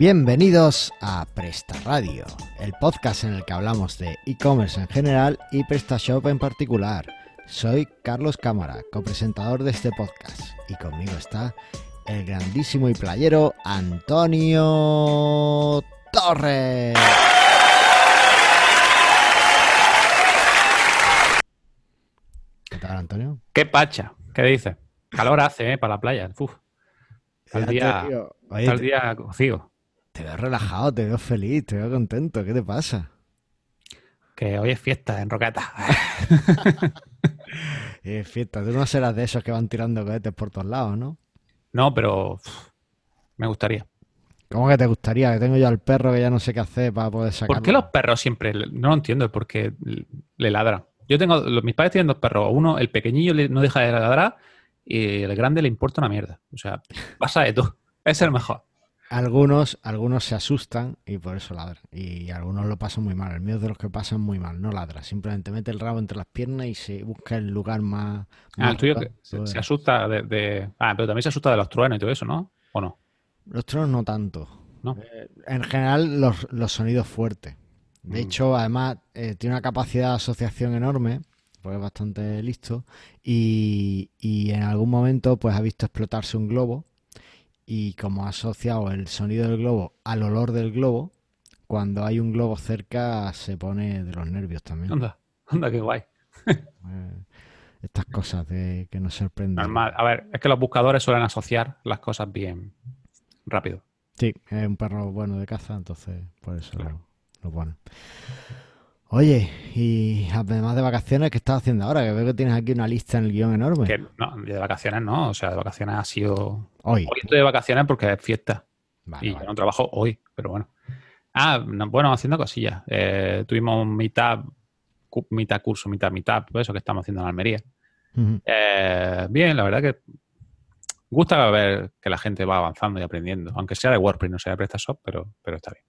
Bienvenidos a Presta Radio, el podcast en el que hablamos de e-commerce en general y PrestaShop en particular. Soy Carlos Cámara, copresentador de este podcast, y conmigo está el grandísimo y playero Antonio Torres. ¿Qué tal, Antonio? ¿Qué pacha? ¿Qué dices? Calor hace, ¿eh? Para la playa. Uf. Fíjate, día, día cocido. Te veo relajado, te veo feliz, te veo contento. ¿Qué te pasa? Que hoy es fiesta en Roqueta. Eh, fiesta, tú no serás de esos que van tirando cohetes por todos lados, ¿no? No, pero me gustaría. ¿Cómo que te gustaría? Que tengo yo al perro que ya no sé qué hacer para poder sacarlo. ¿Por qué los perros siempre? No lo entiendo, el por qué le ladran. Yo tengo, los- mis padres tienen dos perros. Uno, el pequeñillo no deja de ladrar y el grande le importa una mierda. O sea, pasa de todo. Es el mejor. Algunos, algunos se asustan y por eso ladran. Y algunos lo pasan muy mal. El mío es de los que pasan muy mal. No ladra. Simplemente mete el rabo entre las piernas y se busca el lugar más. Ah, el tuyo que se, se asusta de, de- Ah, pero también se asusta de los truenos y todo eso, ¿no? ¿O no? Los tronos no tanto. No. Eh, en general, los, los sonidos fuertes. De Mm. hecho, además, eh, tiene una capacidad de asociación enorme, porque es bastante listo, y, y en algún momento pues ha visto explotarse un globo, y como ha asociado el sonido del globo al olor del globo, cuando hay un globo cerca se pone de los nervios también. Anda, anda, qué guay. Eh, estas cosas de que nos sorprenden. Normal. A ver, es que los buscadores suelen asociar las cosas bien rápido. Sí, es un perro bueno de caza, entonces por eso lo, lo ponen. Oye, y además de vacaciones, ¿qué estás haciendo ahora? Que veo que tienes aquí una lista en el guion enorme. Que no, de vacaciones no, o sea, de vacaciones ha sido. Hoy. Hoy estoy de vacaciones porque es fiesta Vale, y vale. yo no trabajo hoy, pero bueno. Ah, no, bueno, haciendo cosillas. Eh, tuvimos mitad, cu- mitad curso, mitad, mitad, pues eso que estamos haciendo en Almería. Eh, bien, la verdad que gusta ver que la gente va avanzando y aprendiendo, aunque sea de WordPress, no sea de PrestaShop, pero, pero está bien.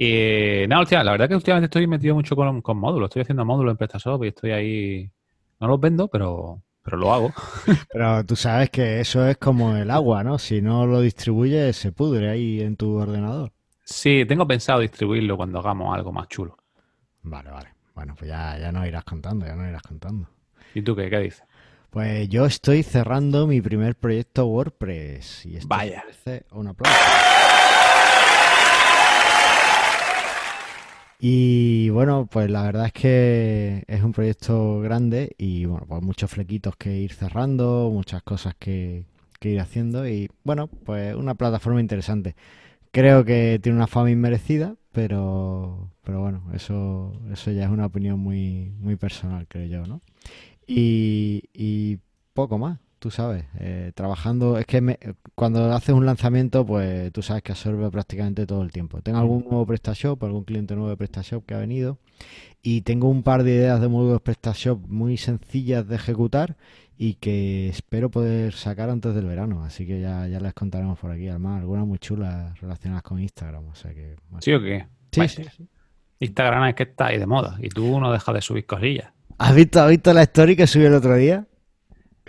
Y nada, hostia, la verdad que últimamente estoy metido mucho con, con módulos, estoy haciendo módulos en PrestaShop y estoy ahí, no los vendo, pero, pero lo hago. Pero tú sabes que eso es como el agua, ¿no? Si no lo distribuyes, se pudre ahí en tu ordenador. Sí, tengo pensado distribuirlo cuando hagamos algo más chulo. Vale, vale. Bueno, pues ya, ya nos irás contando, ya nos irás contando. ¿Y tú qué, qué dices? Pues yo estoy cerrando mi primer proyecto WordPress. Y esto Vaya. merece un aplauso. Y bueno, pues la verdad es que es un proyecto grande y bueno, pues muchos flequitos que ir cerrando, muchas cosas que, que ir haciendo y bueno, pues una plataforma interesante. Creo que tiene una fama inmerecida, pero, pero bueno, eso, eso ya es una opinión muy, muy personal, creo yo, ¿no? Y, y poco más, tú sabes, eh, trabajando, es que me- cuando haces un lanzamiento, pues tú sabes que absorbe prácticamente todo el tiempo. Tengo algún nuevo PrestaShop, algún cliente nuevo de PrestaShop que ha venido y tengo un par de ideas de módulos PrestaShop muy sencillas de ejecutar y que espero poder sacar antes del verano, así que ya, ya les contaremos por aquí, además algunas muy chulas relacionadas con Instagram, o sea que... bueno. ¿Sí o qué? Sí, Vaya. sí, sí. Instagram es que está ahí de moda y tú no dejas de subir cosillas. ¿Has visto, has visto la story que subí el otro día?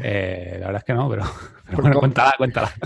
Eh, la verdad es que no, pero, bueno, cuéntala, cuéntala.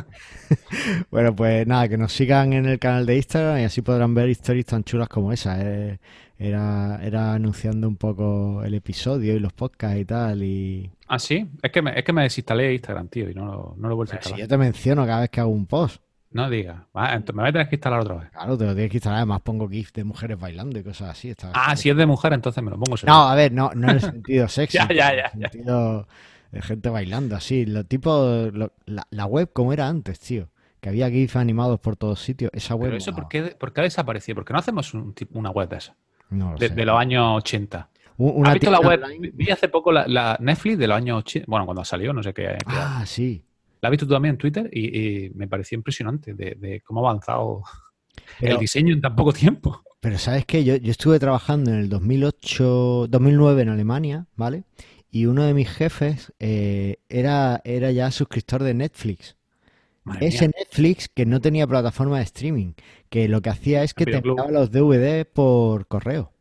Bueno, pues nada, que nos sigan en el canal de Instagram y así podrán ver stories tan chulas como esa. eh. Era, era anunciando un poco el episodio y los podcasts y tal. Y Ah, sí, es que me, es que me desinstalé Instagram, tío, y no lo, no lo he vuelto a Pero si instalar. yo te menciono cada vez que hago un post, No digas. Entonces me voy a tener que instalar otra vez. claro, te lo tienes que instalar. Además, pongo GIF de mujeres bailando y cosas así. está- Ah, si es de mujer, entonces me lo pongo. seguro. No, a ver, no, no en el sentido sexy, Ya, ya, en ya, el ya. sentido de gente bailando así. Lo tipo, lo- la, la web como era antes, tío. Que había GIF animados por todos sitios. Esa web. Pero eso. ¿por qué, por qué ha desaparecido? ¿Por qué no hacemos un una web de esa? No De, los años 80. Un- Una ¿Has visto la web? online- Vi hace poco la, la Netflix de los años 80. Bueno, cuando salió, no sé qué. qué- Ah, sí. La has visto tú también en Twitter y, y me pareció impresionante de, de cómo ha avanzado Pero- el diseño en tan poco tiempo. Pero ¿sabes qué? Yo, yo estuve trabajando en el 2008, 2009 en Alemania, ¿vale? Y uno de mis jefes eh, era, era ya suscriptor de Netflix. Madre Ese mía. Netflix que no tenía plataforma de streaming, que lo que hacía es que te enviaba los DVD por correo.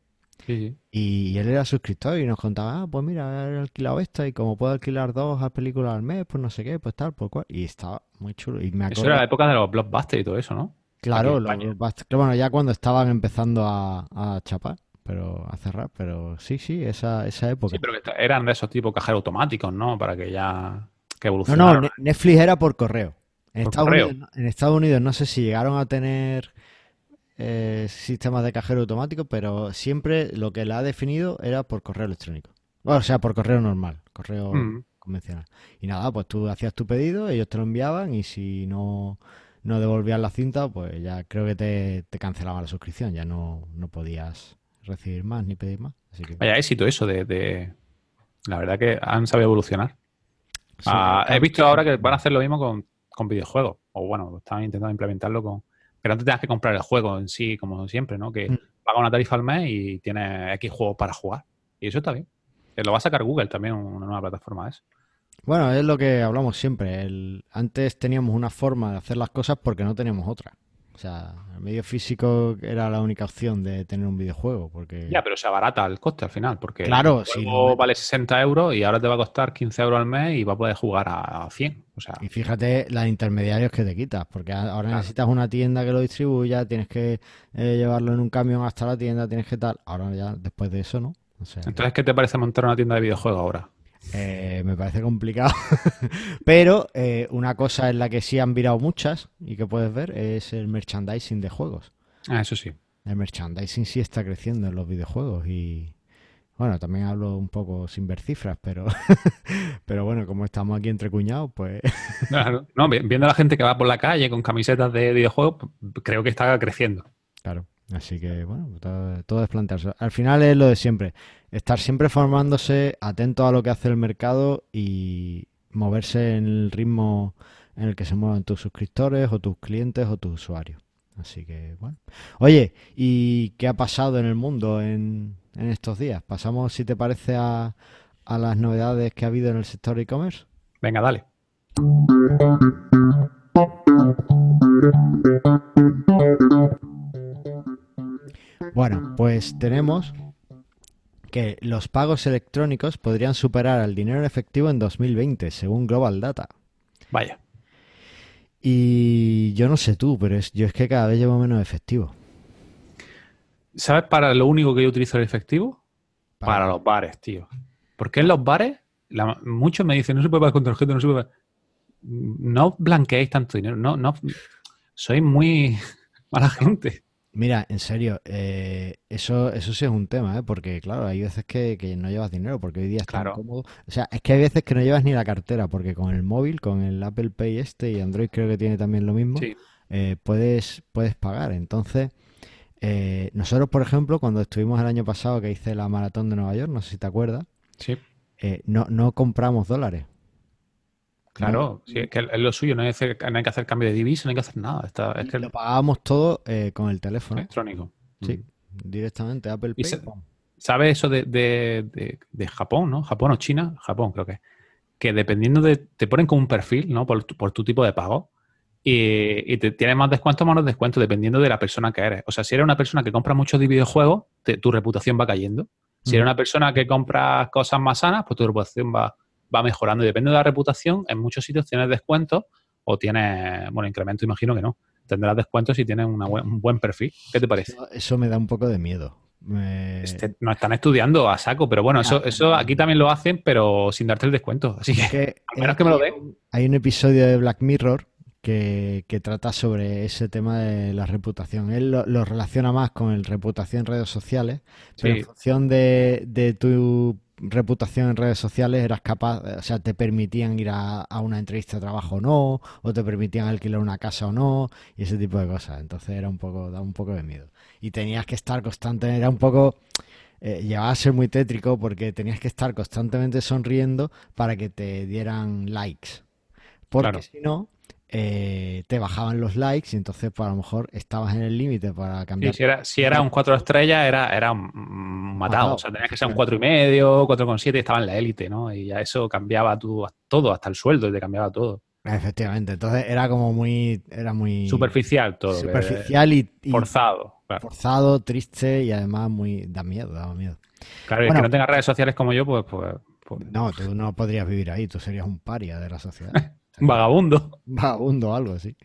Sí, sí. Y él era suscriptor y nos contaba, ah, pues mira, he alquilado esta y como puedo alquilar dos películas al mes, pues no sé qué, pues tal, por cual. Y estaba muy chulo. Y me Eso era la época de los blockbusters y todo eso, ¿no? Claro, en lo- España. bast- que bueno, ya cuando estaban empezando a, a chapar, pero a cerrar, pero sí, sí, esa, esa época. Sí, pero eran de esos tipos cajeros automáticos, ¿no? Para que ya que No, evolucionaron. no, Ne- Netflix era por correo. En, Por Estados correo. Unidos, no- en Estados Unidos no sé si llegaron a tener eh, sistemas de cajero automático, pero siempre lo que la ha definido era por correo electrónico. O sea, por correo normal, correo Mm. convencional. Y nada, pues tú hacías tu pedido, ellos te lo enviaban y si no, no devolvías la cinta, pues ya creo que te, te cancelaban la suscripción, ya no, no podías recibir más ni pedir más. Así que Vaya éxito eso de, de- La verdad que han sabido evolucionar. sí, Ah, he visto ahora que van a hacer lo mismo con, con videojuegos. O bueno, están intentando implementarlo con. No te tengas que comprar el juego en sí, como siempre, ¿no? Que Mm. paga una tarifa al mes y tienes X juegos para jugar. Y eso está bien. Que lo va a sacar Google también, una nueva plataforma de eso. Bueno, es lo que hablamos siempre. El, antes teníamos una forma de hacer las cosas porque no teníamos otra. O sea, el medio físico era la única opción de tener un videojuego. Porque Ya, pero se abarata el coste al final, porque Claro, el juego vale 60 euros y ahora te va a costar 15 euros al mes y va a poder jugar a 100. O sea, Y fíjate las intermediarios que te quitas, porque ahora Claro. necesitas una tienda que lo distribuya, tienes que eh, llevarlo en un camión hasta la tienda, tienes que tal. Ahora ya, después de eso, ¿no? O sea, entonces, ¿qué te parece montar una tienda de videojuegos ahora? Eh, me parece complicado. Pero eh, una cosa en la que sí han virado muchas y que puedes ver es el merchandising de juegos. Ah, eso sí. El merchandising sí está creciendo en los videojuegos y bueno, también hablo un poco sin ver cifras, pero pero bueno, como estamos aquí entre cuñados, pues Claro. No, vi- viendo a la gente que va por la calle con camisetas de videojuegos, creo que está creciendo. claro. Así que bueno, todo, todo es plantearse. Al final es lo de siempre, estar siempre formándose, atento a lo que hace el mercado y moverse en el ritmo en el que se mueven tus suscriptores o tus clientes o tus usuarios. Así que bueno. Oye, ¿y qué ha pasado en el mundo en, en estos días? Pasamos, si te parece, a, a las novedades que ha habido en el sector e-commerce. Venga, dale. Bueno, pues tenemos que los pagos electrónicos podrían superar al dinero en efectivo en 2020, según Global Data. Vaya. Y yo no sé tú, pero es, yo es que cada vez llevo menos efectivo. ¿Sabes para lo único que yo utilizo el efectivo? Para- Para, los bares, tío. Porque en los bares, la- muchos me dicen, no se puede pagar con tarjeta, no se puede pagar. No blanqueéis tanto dinero. No, no. Sois muy mala gente. Mira, en serio, eh, eso, eso sí es un tema, ¿eh? Porque claro, hay veces que, que no llevas dinero, porque hoy día es tan Claro. cómodo. O sea, es que hay veces que no llevas ni la cartera, porque con el móvil, con el Apple Pay este y Android creo que tiene también lo mismo, Sí. eh, puedes, puedes pagar. Entonces, eh, nosotros, por ejemplo, cuando estuvimos el año pasado que hice la maratón de Nueva York, no sé si te acuerdas, Sí. eh, no, no compramos dólares. Claro, sí, es que es lo suyo, no hay, que hacer, no hay que hacer cambio de divisa, no hay que hacer nada. Está, es que Lo pagábamos todo eh, con el teléfono. electrónico. Sí, Mm. directamente Apple Pay. ¿Sabes eso de, de- de- de Japón, no? Japón o China, Japón creo que. Que dependiendo de. Te ponen como un perfil, ¿no? Por, tu- por tu tipo de pago. Y, y te tienes más descuento o menos descuento dependiendo de la persona que eres. O sea, si eres una persona que compra muchos videojuegos, te- tu reputación va cayendo. Si eres una persona que compra cosas más sanas, pues tu reputación va, va mejorando. Y depende de la reputación, en muchos sitios tienes descuentos o tienes, bueno, incremento, imagino que no. Tendrás descuentos si tienes una buen- un buen perfil. ¿Qué te parece? Eso, eso me da un poco de miedo. Me- Este, nos están estudiando a saco, pero bueno, eso, Ah. eso aquí también lo hacen, pero sin darte el descuento. Así que, que, a menos que me lo den. Hay un episodio de Black Mirror que, que trata sobre ese tema de la reputación. Él lo, lo relaciona más con el reputación en redes sociales, pero Sí. en función de, de tu reputación en redes sociales eras capaz, o sea, te permitían ir a, a una entrevista de trabajo o no, o te permitían alquilar una casa o no, y ese tipo de cosas. Entonces era un poco, da un poco de miedo. Y tenías que estar constante, era un poco eh, llegaba a ser muy tétrico porque tenías que estar constantemente sonriendo para que te dieran likes. Porque Claro. si no, eh, te bajaban los likes y entonces pues, a lo mejor estabas en el límite para Sí, cambiar. si, era, si era un 4 estrellas, era, era un- un matado. Matado. O sea, tenías que ser un 4 y medio, 4,7 y estaba en la élite, ¿no? Y ya eso cambiaba tu, todo, hasta el sueldo, te cambiaba todo. Efectivamente, entonces era como muy, era muy Superficial todo. que- superficial y, y Forzado. Claro, forzado, triste y además muy, da miedo, daba miedo. Claro, y el Bueno. que no tenga redes sociales como yo, pues, pues, pues, No, tú no podrías vivir ahí, tú serías un paria de la sociedad. un vagabundo. vagabundo algo así.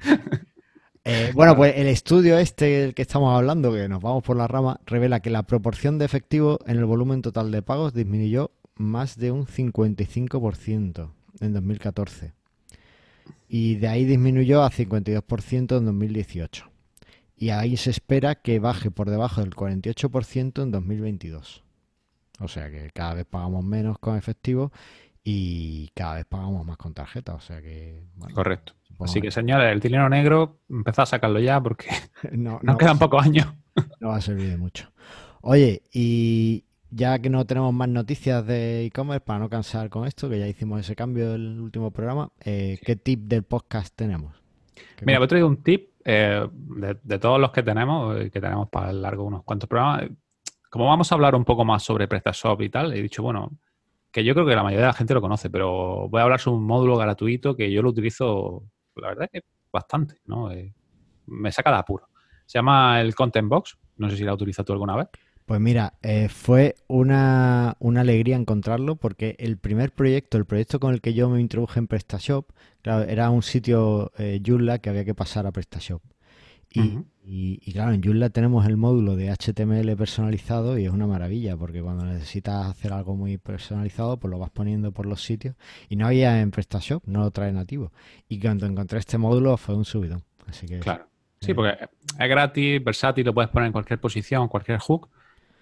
Eh, bueno, pues el estudio este del que estamos hablando, que nos vamos por la rama, revela que la proporción de efectivo en el volumen total de pagos disminuyó más de un 55% en 2014. Y de ahí disminuyó a 52% en 2018. Y ahí se espera que baje por debajo del 48% en 2022. O sea que cada vez pagamos menos con efectivo y cada vez pagamos más con tarjeta. O sea que. Correcto. Así que, señores, el dinero negro, empezad a sacarlo ya porque no, nos quedan pocos años. no va a servir de mucho. Oye, y ya que no tenemos más noticias de e-commerce, para no cansar con esto, que ya hicimos ese cambio en el último programa, eh, ¿qué tip del podcast tenemos? Mira, he traído un tip eh, de, todos los que tenemos, eh, que tenemos para el largo unos cuantos programas. Como vamos a hablar un poco más sobre PrestaShop y tal, he dicho, bueno, que yo creo que la mayoría de la gente lo conoce, pero voy a hablar sobre un módulo gratuito que yo lo utilizo, la verdad es que bastante, ¿no? me saca de apuro. Se llama el Content Box, no sé si la utilizado tú alguna vez. Pues mira, eh, fue una, alegría encontrarlo porque el primer proyecto, el proyecto con el que yo me introduje en PrestaShop, era un sitio eh, Joomla que había que pasar a PrestaShop. Y, y, claro, en Joomla tenemos el módulo de HTML personalizado y es una maravilla porque cuando necesitas hacer algo muy personalizado, pues lo vas poniendo por los sitios. Y no había en PrestaShop, no lo trae nativo. Y cuando encontré este módulo fue un subidón. Así que, claro. Sí, porque es gratis, versátil, lo puedes poner en cualquier posición, cualquier hook.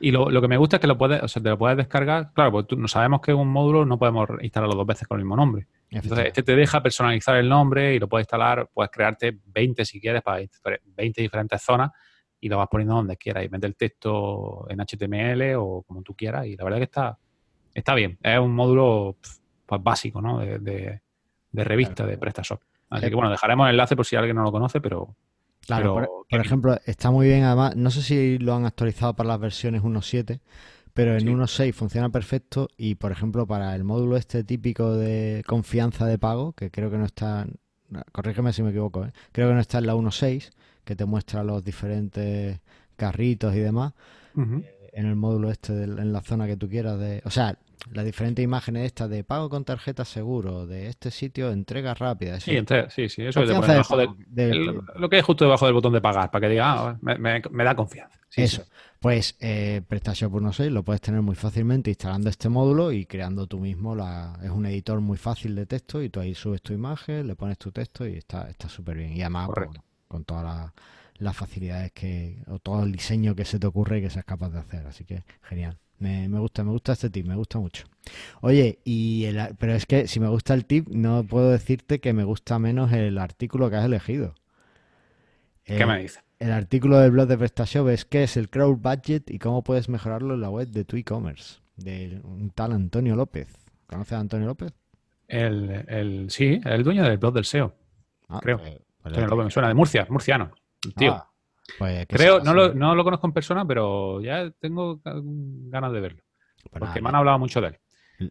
Y lo, que me gusta es que lo puedes, o sea, te lo puedes descargar. Claro, porque no sabemos que un módulo no podemos instalarlo dos veces con el mismo nombre. Entonces, este te deja personalizar el nombre y lo puedes instalar, puedes crearte 20 si quieres para 20 diferentes zonas y lo vas poniendo donde quieras y metes el texto en HTML o como tú quieras. Y la verdad es que está, está bien. Es un módulo pues, básico, ¿no? De, de, revista, de PrestaShop. Así que bueno, dejaremos el enlace por si alguien no lo conoce, pero, Claro, por, ejemplo, está muy bien, además, no sé si lo han actualizado para las versiones 1.7, pero en 1.6 funciona perfecto y, por ejemplo, para el módulo este típico de confianza de pago, que creo que no está, corrígeme si me equivoco, ¿eh? creo que no está en la 1.6, que te muestra los diferentes carritos y demás, eh, en el módulo este, en la zona que tú quieras, de, o sea, las diferentes imágenes estas de pago con tarjeta seguro, de este sitio, entrega rápida. Sí, sí, sí, eso es lo que es justo debajo del botón de pagar, para que diga, ah, me, da confianza. eso. Pues eh, PrestaShop 1.6 lo puedes tener muy fácilmente instalando este módulo y creando tú mismo. La, es un editor muy fácil de texto y tú ahí subes tu imagen, le pones tu texto y está súper bien. Y además, pues, con todas las facilidades que, o todo el diseño que se te ocurre que seas capaz de hacer. Así que genial. Me, gusta, me gusta este tip, me gusta mucho. Oye, y pero es que si me gusta el tip, no puedo decirte que me gusta menos el artículo que has elegido. ¿Qué me dice? El artículo del blog de PrestaShop es qué es el crowd budget y cómo puedes mejorarlo en la web de tu e-commerce, de un tal Antonio López. ¿Conoces a Antonio López? El, el, sí, el dueño del blog del SEO. Ah, creo. Pues, pues Antonio López me suena, de Murcia, murciano. tío. Ah, pues, Creo, no lo, no lo, conozco en persona, pero ya tengo ganas de verlo. Pues porque me han hablado mucho de él.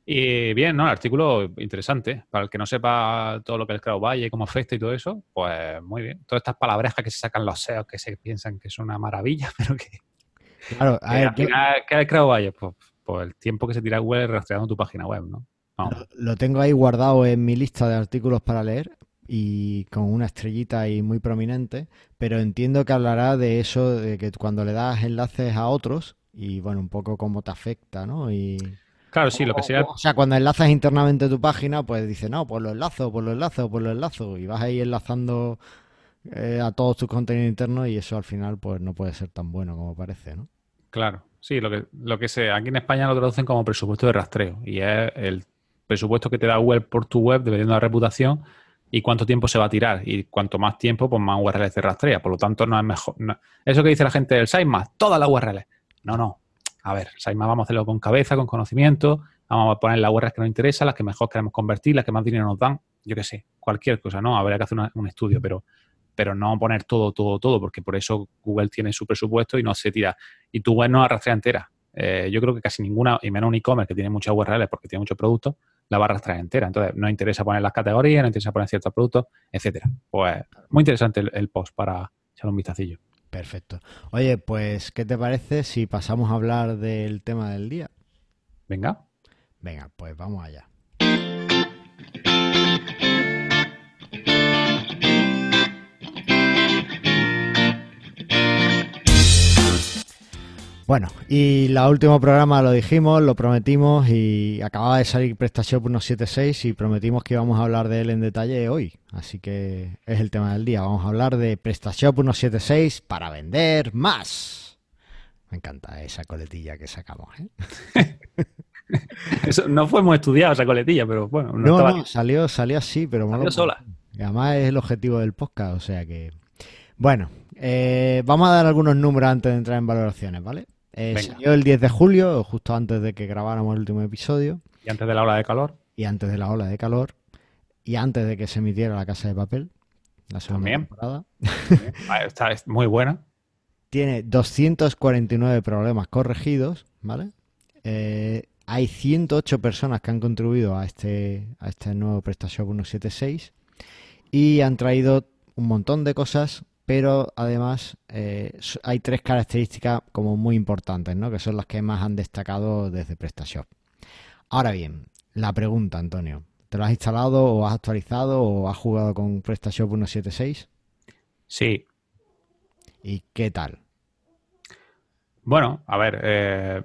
Y bien, ¿no? El artículo interesante. Para el que no sepa todo lo que es el Valle, cómo afecta y todo eso, pues muy bien. Todas estas palabras que se sacan los SEOs que se piensan que es una maravilla, pero que. Claro, a ver, ¿qué es el Valle? Pues, pues, el tiempo que se tira Google rastreando tu página web, ¿no? lo, tengo ahí guardado en mi lista de artículos para leer, y con una estrellita ahí muy prominente, pero entiendo que hablará de eso, de que cuando le das enlaces a otros y bueno, un poco cómo te afecta, ¿no? Y... Claro, sí, lo que sea. O sea, cuando enlazas internamente tu página, pues dice, no, pues lo enlazo, pues lo enlazo, pues lo enlazo. Y vas ahí enlazando eh, a todos tus contenidos internos y eso al final, pues no puede ser tan bueno como parece, ¿no? Claro, sí, lo que, lo que sé, aquí en España lo traducen como presupuesto de rastreo y es el presupuesto que te da web por tu web, dependiendo de la reputación, y cuánto tiempo se va a tirar. Y cuanto más tiempo, pues más URLs se rastrea. Por lo tanto, no es mejor. Eso que dice la gente del sitemap, todas las URLs. No, no. A ver, sitemap vamos a hacerlo con cabeza, con conocimiento. Vamos a poner las URLs que nos interesan, las que mejor queremos convertir, las que más dinero nos dan. Yo qué sé, cualquier cosa, ¿no? Habría que hacer un estudio, pero, pero no poner todo, todo, todo, porque por eso Google tiene su presupuesto y no se tira. Y tu web no la entera. Eh, yo creo que casi ninguna, y menos un e-commerce que tiene muchas URLs porque tiene muchos productos, la va a arrastrar entera. Entonces, no interesa poner las categorías, no interesa poner ciertos productos, etcétera. Pues muy interesante el, post para echar un vistacillo. Perfecto. Oye, pues, ¿qué te parece si pasamos a hablar del tema del día? Venga. Venga, pues vamos allá. Bueno, y la último programa lo dijimos, lo prometimos y acababa de salir PrestaShop 176 y prometimos que íbamos a hablar de él en detalle hoy. Así que es el tema del día. Vamos a hablar de PrestaShop 176 para vender más. Me encanta esa coletilla que sacamos. ¿eh? Eso, no fuimos estudiados esa coletilla, pero bueno. No, no, salió, salió así, pero salió sola. además es el objetivo del podcast, o sea que. Bueno, eh, vamos a dar algunos números antes de entrar en valoraciones, ¿vale? Eh, salió el 10 de julio, justo antes de que grabáramos el último episodio. Y antes de la ola de calor. Y antes de la ola de calor. Y antes de que se emitiera La Casa de Papel. La segunda temporada. Está muy buena. Tiene 249 problemas corregidos, ¿vale? Eh, hay 108 personas que han contribuido a este, a este nuevo PrestaShop 176 y han traído un montón de cosas pero además eh, hay tres características como muy importantes, ¿no? Que son las que más han destacado desde PrestaShop. Ahora bien, la pregunta, Antonio, ¿te lo has instalado o has actualizado o has jugado con PrestaShop 1.7.6? Sí. ¿Y qué tal? Bueno, a ver, eh,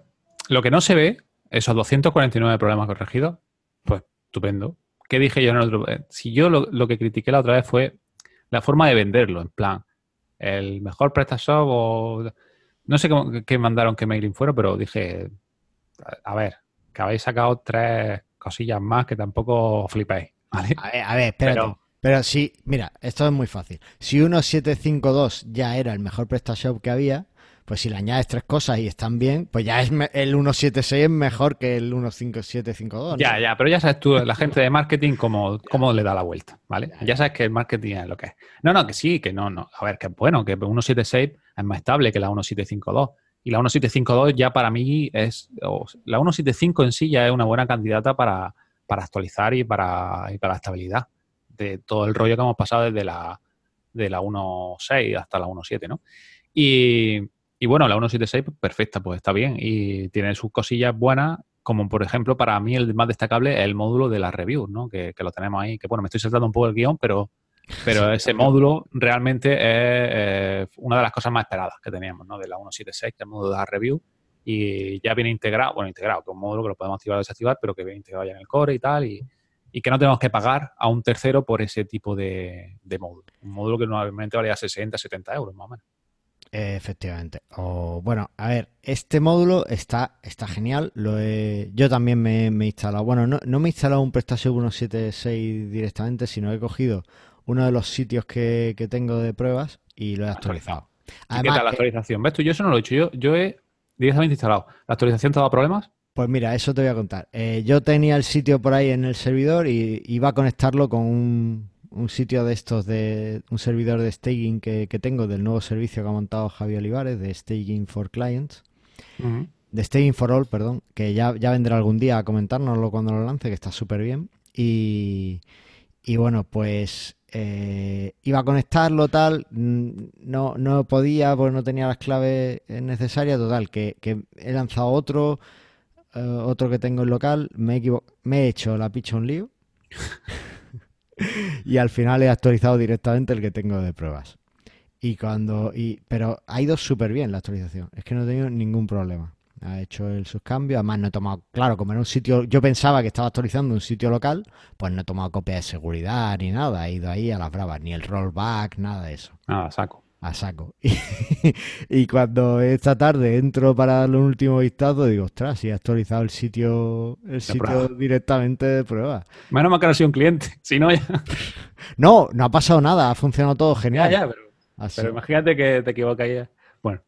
lo que no se ve, esos 249 problemas corregidos, pues estupendo. ¿Qué dije yo en el otro? Eh, si yo lo, lo que critiqué la otra vez fue la forma de venderlo, en plan, el mejor PrestaShop o... No sé qué, mandaron, qué mailing fueron, pero dije, a ver, que habéis sacado tres cosillas más que tampoco flipéis. ¿vale? A ver, a ver espérate. Pero, sí, mira, esto es muy fácil. Si 1752 ya era el mejor PrestaShop que había, pues si le añades tres cosas y están bien, pues ya es el 176 es mejor que el 15752. Ya, ya, pero ya sabes tú, la gente de marketing, cómo, cómo le da la vuelta, ¿vale? Ya, sabes que el marketing es lo que es. No, no, que sí, que no, no. A ver, que bueno, que 176 es más estable que la 1752. Y la 1752 ya para mí es. La 175 en sí ya es una buena candidata para, actualizar y para, y para la estabilidad de todo el rollo que hemos pasado desde la, de la 1.6 hasta la 1.7, ¿no? Y, y bueno, la 176, pues, perfecta, pues está bien. Y tiene sus cosillas buenas, como por ejemplo, para mí el más destacable es el módulo de las reviews, ¿no? Que, lo tenemos ahí. Que bueno, me estoy saltando un poco el guion, pero, pero ese módulo realmente es una de las cosas más esperadas que teníamos, ¿no? De la 176, que es el módulo de las reviews. Y ya viene integrado, bueno, integrado, que es un módulo que lo podemos activar o desactivar, pero que viene integrado ya en el core y tal. Y, que no tenemos que pagar a un tercero por ese tipo de, de módulo. Un módulo que normalmente valía 60, 70 euros más o menos. Efectivamente. O bueno, a ver, este módulo está, está genial. Lo he, yo también me, he instalado. Bueno, no, no, me he instalado un PrestaShop 1.7.6 directamente, sino he cogido uno de los sitios que, tengo de pruebas y lo he actualizado. ¿Y ¿Qué tal la actualización? ¿Ves tú? Yo eso no lo he hecho. Yo, yo he directamente instalado. ¿La actualización te ha dado problemas? Pues mira, eso te voy a contar. Eh, yo tenía el sitio por ahí en el servidor y iba a conectarlo con un, un sitio de estos, de un servidor de staging que, tengo del nuevo servicio que ha montado Javi Olivares, de Staging for Clients, de Staging for All, perdón, que ya, ya vendrá algún día a comentárnoslo cuando lo lance, que está súper bien. Y, y bueno, pues eh, iba a conectarlo tal, no, no podía porque no tenía las claves necesarias, total, que, que he lanzado otro, eh, otro que tengo en local, me he, me he hecho la picha un lío. y al final he actualizado directamente el que tengo de pruebas. Y cuando. Y, pero ha ido súper bien la actualización. Es que no he tenido ningún problema. Ha hecho el subcambio. Además, no he tomado. Claro, como era un sitio. Yo pensaba que estaba actualizando un sitio local, pues no he tomado copia de seguridad ni nada. He ido ahí a las bravas. Ni el rollback, nada de eso. Nada, saco a saco. Y, cuando esta tarde entro para darle un último vistazo, digo, ostras, si he actualizado el sitio, el sitio directamente de prueba. Menos mal que no ha sido un cliente, si no ya. No, no ha pasado nada, ha funcionado todo genial. Ya, pero, imagínate que te equivocas ya. Bueno,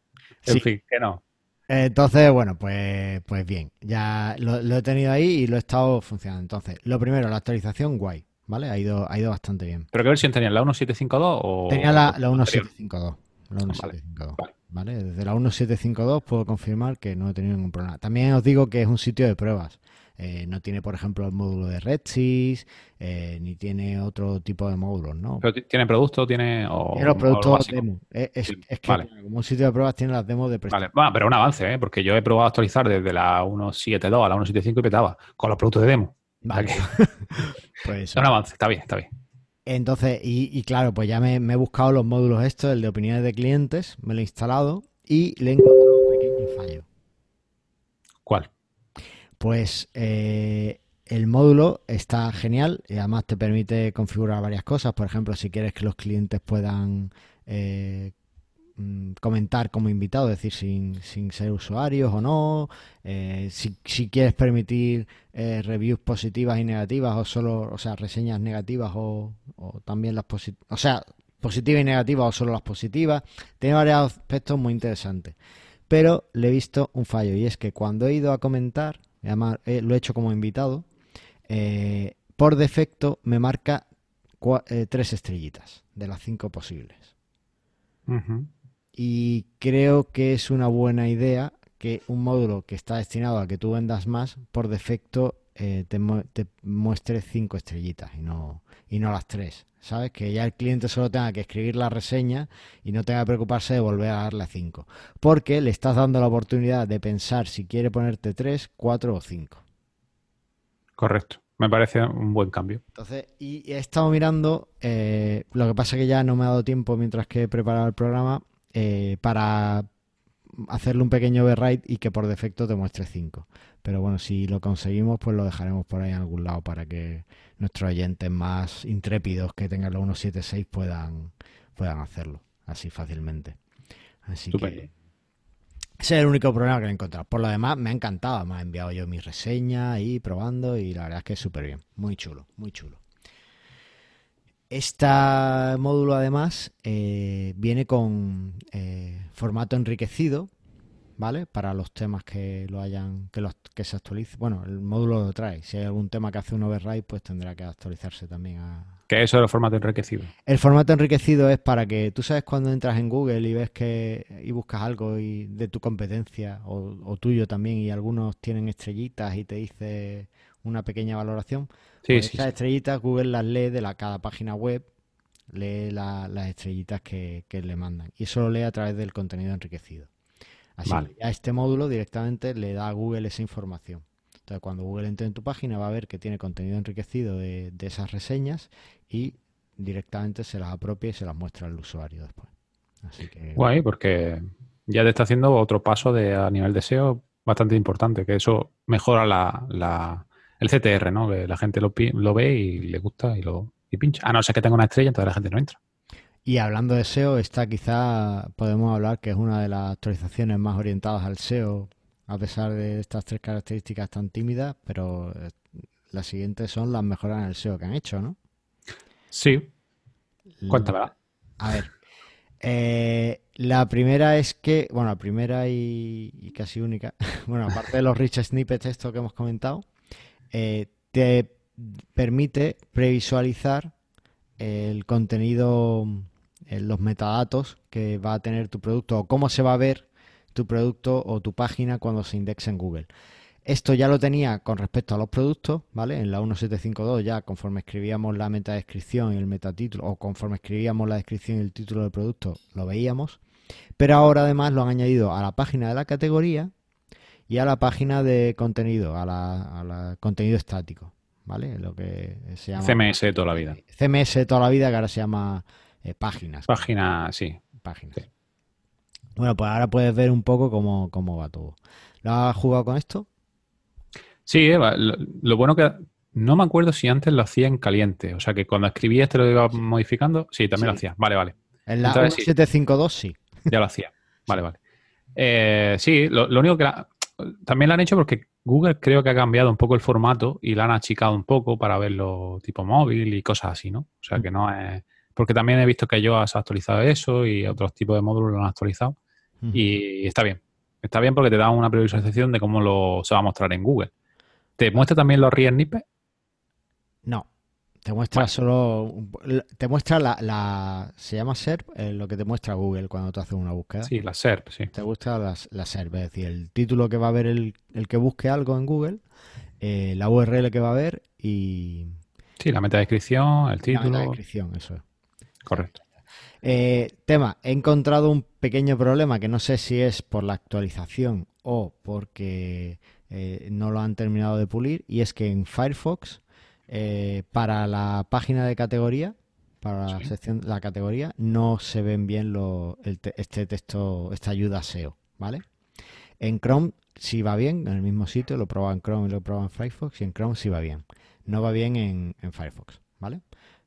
en fin, que no. Entonces, bueno, pues, pues bien, ya lo, lo, he tenido ahí y lo he estado funcionando. Entonces, lo primero, la actualización, guay. ¿Vale? Ha ido, ha ido bastante bien. ¿Pero qué versión tenía? ¿La 1752 o...? Tenía la, 1752. La 1752. Vale, Desde la 1752 puedo confirmar que no he tenido ningún problema. También os digo que es un sitio de pruebas. Eh, no tiene, por ejemplo, el módulo de RedSys, eh, ni tiene otro tipo de módulos, ¿no? ¿Pero tiene producto? ¿Tiene, o, los productos demo. Es, es, que como un sitio de pruebas tiene las demos de Vale, bueno, pero un avance, ¿eh? porque yo he probado a actualizar desde la 1.7.2 a la 1.7.5 y petaba con los productos de demo. Vale. pues, un avance, está bien, está bien. Entonces, y, claro, pues ya me, he buscado los módulos estos, el de opiniones de clientes, me lo he instalado y le he encontrado pequeños fallo. ¿Cuál? Pues eh, el módulo está genial y además te permite configurar varias cosas. Por ejemplo, si quieres que los clientes puedan eh, comentar como invitado, es decir, sin, sin ser usuarios o no. Eh, si, si quieres permitir eh, reviews positivas y negativas o solo, o sea, reseñas negativas o, también las positivas. O sea, positivas y negativas o solo las positivas. Tiene varios aspectos muy interesantes. Pero le he visto un fallo y es que cuando he ido a comentar, además eh, lo he hecho como invitado, por defecto me marca tres estrellitas de las cinco posibles. Ujú. Y creo que es una buena idea que un módulo que está destinado a que tú vendas más, por defecto eh, te, mu- te muestre cinco estrellitas y no, y no las tres. ¿Sabes? Que ya el cliente solo tenga que escribir la reseña y no tenga que preocuparse de volver a darle cinco. Porque le estás dando la oportunidad de pensar si quiere ponerte tres, cuatro o cinco. Correcto. Me parece un buen cambio. Entonces, y y he estado mirando, eh, lo que pasa que ya no me ha dado tiempo mientras que he preparado el programa eh, para hacerle un pequeño override y que por defecto te muestre 5. Pero bueno, si lo conseguimos, pues lo dejaremos por ahí en algún lado para que nuestros oyentes más intrépidos que tengan los 176 puedan, puedan hacerlo así fácilmente. Así que ese es el único problema que he encontrado. Por lo demás, me ha encantado. Me ha enviado yo mi reseña ahí probando y la verdad es que es súper bien. Muy chulo, muy chulo. Este módulo además eh, viene con eh, formato enriquecido, ¿vale? Para los temas que lo hayan, que, los, que se actualice. Bueno, el módulo lo trae. Si hay algún tema que hace un override, pues tendrá que actualizarse también a, Que eso es el formato enriquecido. el formato enriquecido es para que tú sabes cuando entras en Google y ves que y buscas algo y de tu competencia o, o tuyo también y algunos tienen estrellitas y te dice una pequeña valoración. Sí, Pues sí, esas sí. estrellitas Google las lee de la, cada página web, lee la- las estrellitas que, que le mandan y eso lo lee a través del contenido enriquecido. Así Vale. que a este módulo directamente le da a Google esa información. Entonces, cuando Google entre en tu página va a ver que tiene contenido enriquecido de, de esas reseñas y directamente se las apropia y se las muestra al usuario después. Así que Guay, porque ya te está haciendo otro paso de, a nivel de SEO bastante importante, que eso mejora la, la- el CTR, ¿no? Que la gente lo, ve y le gusta y lo y pincha. A no ser que tenga una estrella, entonces la gente no entra. Y hablando de SEO, esta quizá podemos hablar que es una de las actualizaciones más orientadas al SEO, a pesar de estas tres características tan tímidas, pero eh, las siguientes son las mejoras en el SEO que han hecho, ¿no? Sí, cuéntamela. A ver, eh, la primera es que, bueno, la primera y, y casi única, bueno, aparte de los rich snippets, esto que hemos comentado, eh, te permite previsualizar el contenido, los metadatos que va a tener tu producto o cómo se va a ver tu producto o tu página cuando se indexa en Google. Esto ya lo tenía con respecto a los productos, ¿vale? En la 1752 ya conforme escribíamos la metadescripción y el metatítulo, o conforme escribíamos la descripción y el título del producto, lo veíamos. Pero ahora además lo han añadido a la página de la categoría y a la página de contenido, a la, a la contenido estático, ¿vale? Lo que se llama CMS de toda la vida. CMS toda la vida, que ahora se llama eh, páginas. Página, sí. páginas. Sí. Bueno, pues ahora puedes ver un poco cómo, cómo va todo. ¿Lo has jugado con esto? Sí, Eva, lo, lo bueno que no me acuerdo si antes lo hacía en caliente. O sea que cuando escribías te lo iba modificando. Sí, también lo hacía. Vale, vale. En la Entonces, sí. 1752 sí. Ya lo hacía. Vale, vale. Eh, sí, lo, lo único que la- también lo han hecho porque Google creo que ha cambiado un poco el formato y lo han achicado un poco para verlo tipo móvil y cosas así, ¿no? O sea que no es. Porque también he visto que iOS ha actualizado eso y otros tipos de módulos lo han actualizado. Y está bien. Está bien porque te da una previsualización de cómo lo, se va a mostrar en Google. ¿Te muestra también los real snippets? No, te muestra Bueno. solo, te muestra la, la- se llama SERP, eh, lo que te muestra Google cuando tú haces una búsqueda. Sí, la SERP, sí. Te gusta la, la SERP, es decir, el título que va a ver el, el que busque algo en Google, eh, la URL que va a ver y Sí, la metadescripción, el la título. descripción, eso es. Correcto. Eh, tema, he encontrado un pequeño problema que no sé si es por la actualización o porque eh, no lo han terminado de pulir y es que en Firefox eh, para la página de categoría, para la sección la categoría, no se ven bien lo- el te- este texto, esta ayuda SEO, ¿vale? En Chrome sí va bien, en el mismo sitio, lo he probado en Chrome y lo he probado en Firefox, y en Chrome sí va bien. No va bien en, en Firefox, ¿vale?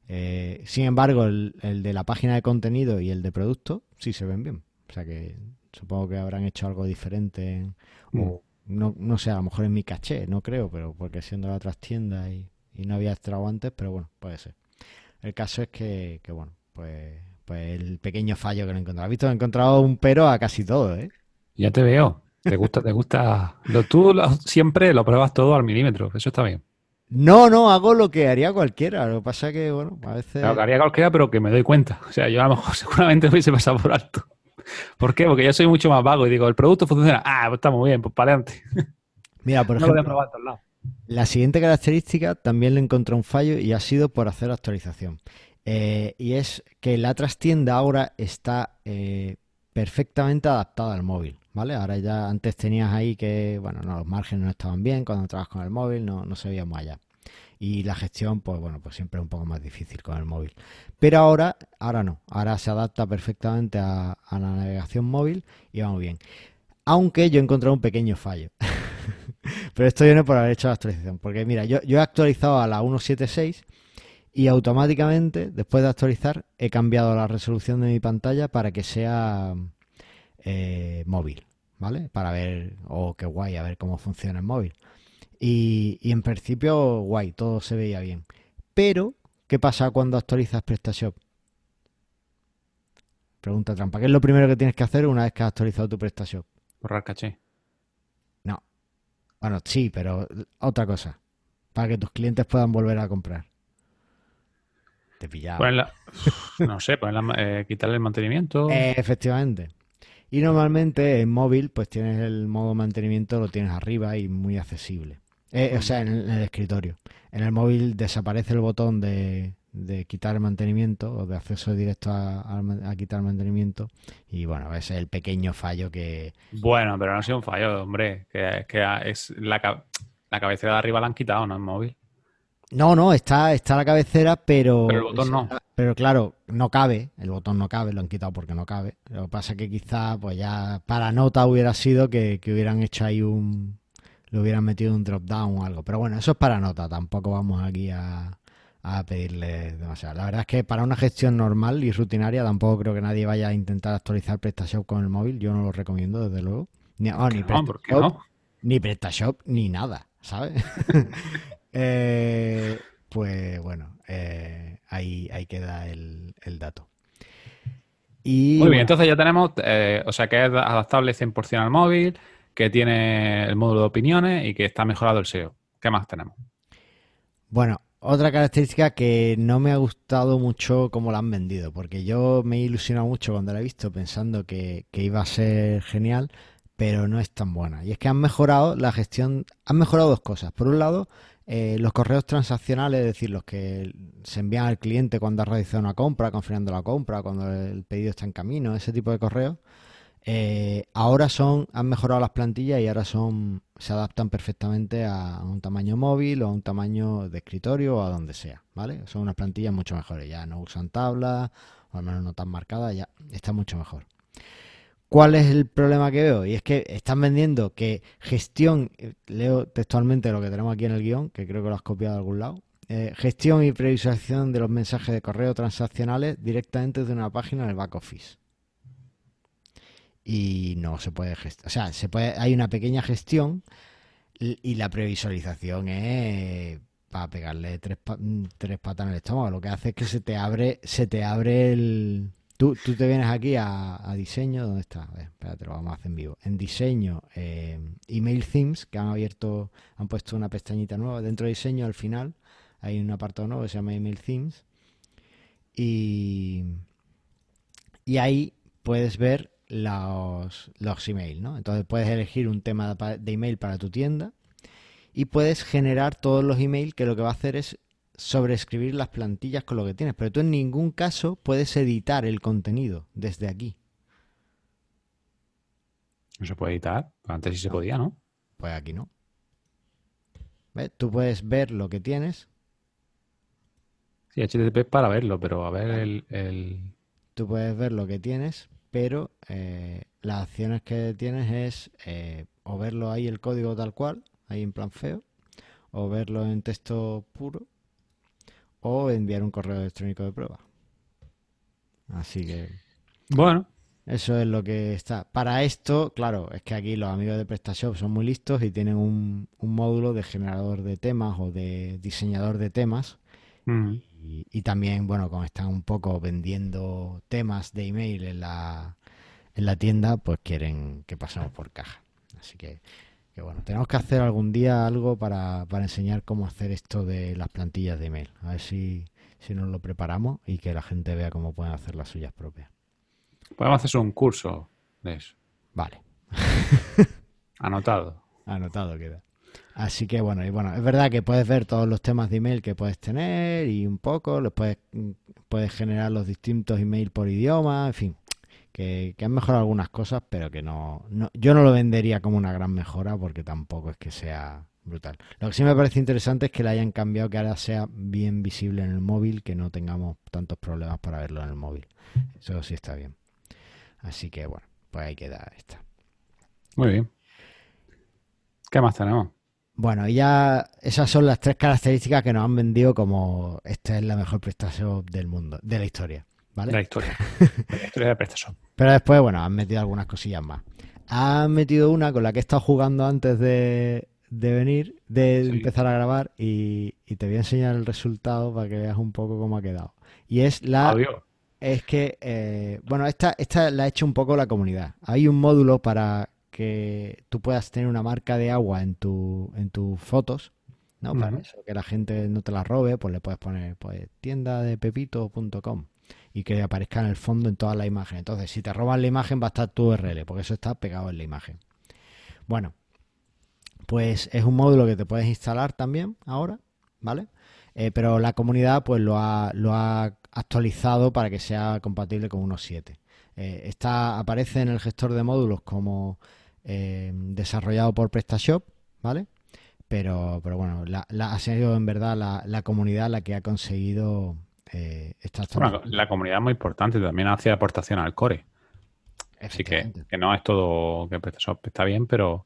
Eh, sin embargo, el, el de la página de contenido y el de producto sí se ven bien. O sea que supongo que habrán hecho algo diferente. en- o no, no sé, a lo mejor en mi caché, no creo, pero porque siendo la otras tiendas y, y no había extraído antes, pero bueno, puede ser. El caso es que, que bueno, pues, pues el pequeño fallo que lo he encontrado. Has visto, he encontrado un pero a casi todo, ¿eh? Ya te veo. Te gusta, te gusta. Lo, tú lo- siempre lo pruebas todo al milímetro. Eso está bien. No, no, hago lo que haría cualquiera. Lo que pasa es que, bueno, a veces... Claro, que haría cualquiera, pero que me doy cuenta. O sea, yo a lo mejor seguramente hubiese pasado por alto. ¿Por qué? Porque yo soy mucho más vago y digo, el producto funciona. Ah, pues está muy bien, pues para adelante. Mira, por No lo voy a ejemplo, probar en todos lados. La siguiente característica también le encontré un fallo y ha sido por hacer actualización. Eh, y es que la trastienda ahora está eh, perfectamente adaptada al móvil, ¿vale? Ahora ya antes tenías ahí que, bueno, no, los márgenes no estaban bien, cuando entrabas con el móvil no, no se veía muy allá. Y la gestión, pues bueno, pues siempre es un poco más difícil con el móvil. Pero ahora, ahora no, ahora se adapta perfectamente a, a la navegación móvil y va muy bien. Aunque yo he encontrado un pequeño fallo. Pero esto viene por haber hecho la actualización. Porque mira, yo, yo he actualizado a la 1.7.6 y automáticamente, después de actualizar, he cambiado la resolución de mi pantalla para que sea eh, móvil, ¿vale? Para ver, oh, qué guay, a ver cómo funciona el móvil. Y, y en principio, guay, todo se veía bien. Pero, ¿qué pasa cuando actualizas PrestaShop? Pregunta trampa. ¿Qué es lo primero que tienes que hacer una vez que has actualizado tu PrestaShop? Borrar caché. No. Bueno, sí, pero otra cosa. Para que tus clientes puedan volver a comprar. Te pillaba. Ponerla- no sé, ponerla, eh, quitarle el mantenimiento. Eh, efectivamente. Y normalmente en móvil, pues tienes el modo mantenimiento, lo tienes arriba y muy accesible. Eh, o sea, en el, en el escritorio. En el móvil desaparece el botón de, de quitar el mantenimiento o de acceso directo a, quitar el mantenimiento. Y bueno, ese es el pequeño fallo que, Bueno, pero no ha sido un fallo, hombre. Que, que es la, la cabecera de arriba la han quitado, ¿no? El móvil. No, no, está, está la cabecera, pero. Pero el botón no. Pero claro, no cabe. El botón no cabe, lo han quitado porque no cabe. Lo que pasa es que quizá, pues ya para nota hubiera sido que, que hubieran hecho ahí un. Le hubieran metido un drop down o algo. Pero bueno, eso es para nota. Tampoco vamos aquí a, a pedirle demasiado. La verdad es que para una gestión normal y rutinaria, tampoco creo que nadie vaya a intentar actualizar PrestaShop con el móvil. Yo no lo recomiendo, desde luego. Ni, oh, ni No, ¿por qué PrestaShop, no? ni PrestaShop ni nada, ¿sabes? Eh, pues bueno, eh, ahí, ahí queda el, el dato. Y Muy bien, bueno, entonces ya tenemos, eh, o sea, que es adaptable 100% al móvil, que tiene el módulo de opiniones y que está mejorado el SEO. ¿Qué más tenemos? bueno, otra característica que no me ha gustado mucho cómo la han vendido, porque yo me he ilusionado mucho cuando la he visto pensando que, que iba a ser genial, pero no es tan buena. Y es que han mejorado la gestión, han mejorado dos cosas. Por un lado, eh, los correos transaccionales, es decir, los que se envían al cliente cuando ha realizado una compra, confirmando la compra, cuando el pedido está en camino, ese tipo de correos, eh, ahora son, han mejorado las plantillas y ahora son, se adaptan perfectamente a un tamaño móvil o a un tamaño de escritorio o a donde sea, ¿vale? Son unas plantillas mucho mejores, ya no usan tablas, o al menos no tan marcadas, ya está mucho mejor. ¿Cuál es el problema que veo? Y es que están vendiendo que gestión, eh, leo textualmente lo que tenemos aquí en el guion, que creo que lo has copiado de algún lado, eh, gestión y previsualización de los mensajes de correo transaccionales directamente desde una página en el back office. Y no se puede gestionar, o sea, se puede, hay una pequeña gestión y la previsualización es para pegarle tres, pa- tres patas en el estómago. Lo que hace es que se te abre, se te abre el, Tú, tú te vienes aquí a, a diseño, ¿dónde está? A ver, espérate, lo vamos a hacer en vivo. En diseño, eh, email themes, que han abierto, han puesto una pestañita nueva. Dentro de diseño, al final, hay un apartado nuevo que se llama email themes. Y, y ahí puedes ver los, los emails, ¿no? Entonces puedes elegir un tema de, email para tu tienda y puedes generar todos los emails que lo que va a hacer es sobreescribir las plantillas con lo que tienes, pero tú en ningún caso puedes editar el contenido desde aquí. No se puede editar. Antes sí se podía, ¿no? Pues aquí no. ¿Ves? Tú puedes ver lo que tienes, Sí, HTTP es para verlo, pero a ver el, el- tú puedes ver lo que tienes, pero eh, las acciones que tienes es eh, o verlo ahí el código tal cual, ahí en plan feo, o verlo en texto puro, o enviar un correo electrónico de prueba. Así que Bueno, eso es lo que está. Para esto, claro, es que aquí los amigos de PrestaShop son muy listos y tienen un, un módulo de generador de temas o de diseñador de temas. mm, Y, y también, bueno, como están un poco vendiendo temas de email en la, en la tienda, pues quieren que pasemos por caja. Así que, que bueno, tenemos que hacer algún día algo para, para enseñar cómo hacer esto de las plantillas de email. A ver si, si nos lo preparamos y que la gente vea cómo pueden hacer las suyas propias. podemos hacer un curso de eso. Vale. Anotado. Anotado queda. Así que bueno, y bueno, es verdad que puedes ver todos los temas de email que puedes tener y un poco, los puedes, puedes generar los distintos email por idioma, en fin, que, que han mejorado algunas cosas, pero que no, no, yo no lo vendería como una gran mejora porque tampoco es que sea brutal. Lo que sí me parece interesante es que le hayan cambiado, que ahora sea bien visible en el móvil, que no tengamos tantos problemas para verlo en el móvil. Eso sí está bien. Así que bueno, pues ahí queda esta. Muy bien. ¿Qué más tenemos? Bueno, y ya esas son las tres características que nos han vendido como esta es la mejor PrestaShop del mundo, de la historia, ¿vale? La historia. La historia de PrestaShop. Pero después, bueno, han metido algunas cosillas más. Han metido una con la que he estado jugando antes de, de venir, de Sí. empezar a grabar, y, y te voy a enseñar el resultado para que veas un poco cómo ha quedado. Y es la Audio. es que, eh, bueno, esta, esta la ha hecho un poco la comunidad. Hay un módulo para que tú puedas tener una marca de agua en tu, en tus fotos, ¿no? Para eso, que la gente no te la robe, pues le puedes poner pues, tienda de pepito.com y que aparezca en el fondo en todas las imágenes. Entonces, si te roban la imagen, va a estar tu URL, porque eso está pegado en la imagen. Bueno, pues es un módulo que te puedes instalar también ahora, ¿vale? Eh, pero la comunidad pues lo ha, lo ha actualizado para que sea compatible con 1.7. Eh, está, aparece en el gestor de módulos como eh, desarrollado por PrestaShop, ¿vale? Pero, pero bueno, la, la- ha sido en verdad la, la comunidad la que ha conseguido eh, esta Bueno, la comunidad es muy importante. También hace aportación al core. Así que, que no es todo que PrestaShop está bien, pero,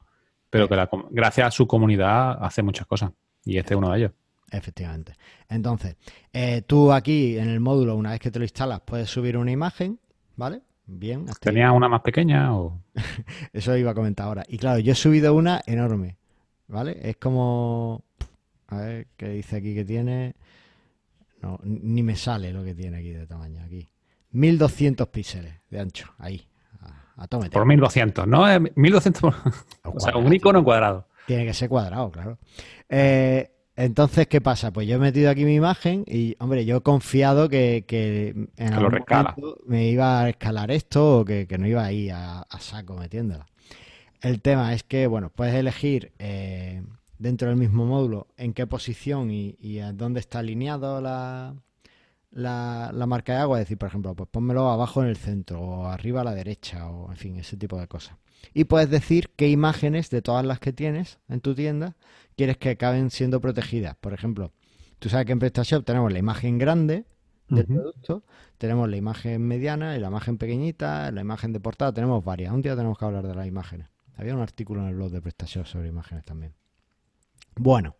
pero que la, gracias a su comunidad hace muchas cosas. Y este es uno de ellos. Efectivamente. Entonces, eh, tú aquí en el módulo, una vez que te lo instalas, puedes subir una imagen, ¿vale? Bien, hasta ahí. ¿Tenía una más pequeña o...? Eso iba a comentar ahora. Y claro, yo he subido una enorme, ¿vale? Es como... A ver, ¿qué dice aquí que tiene? No, ni me sale lo que tiene aquí de tamaño. Aquí. 1200 píxeles de ancho. Ahí. A. Por 1200, ¿no? Eh, 1200 por- O O sea, un icono cuadrado. Tiene que ser cuadrado, claro. Eh, entonces, ¿qué pasa? Pues yo he metido aquí mi imagen y, hombre, yo he confiado que, que en lo algún rescala. momento me iba a escalar esto o que, que no iba a ir a, a saco metiéndola. El tema es que, bueno, puedes elegir eh, dentro del mismo módulo en qué posición y, y a dónde está alineado la, la, la marca de agua. Es decir, por ejemplo, pues pónmelo abajo en el centro o arriba a la derecha o, en fin, ese tipo de cosas. Y puedes decir qué imágenes de todas las que tienes en tu tienda quieres que acaben siendo protegidas. Por ejemplo, tú sabes que en PrestaShop tenemos la imagen grande del producto, tenemos la imagen mediana y la imagen pequeñita, la imagen de portada, tenemos varias. Un día tenemos que hablar de las imágenes. Había un artículo en el blog de PrestaShop sobre imágenes también. Bueno,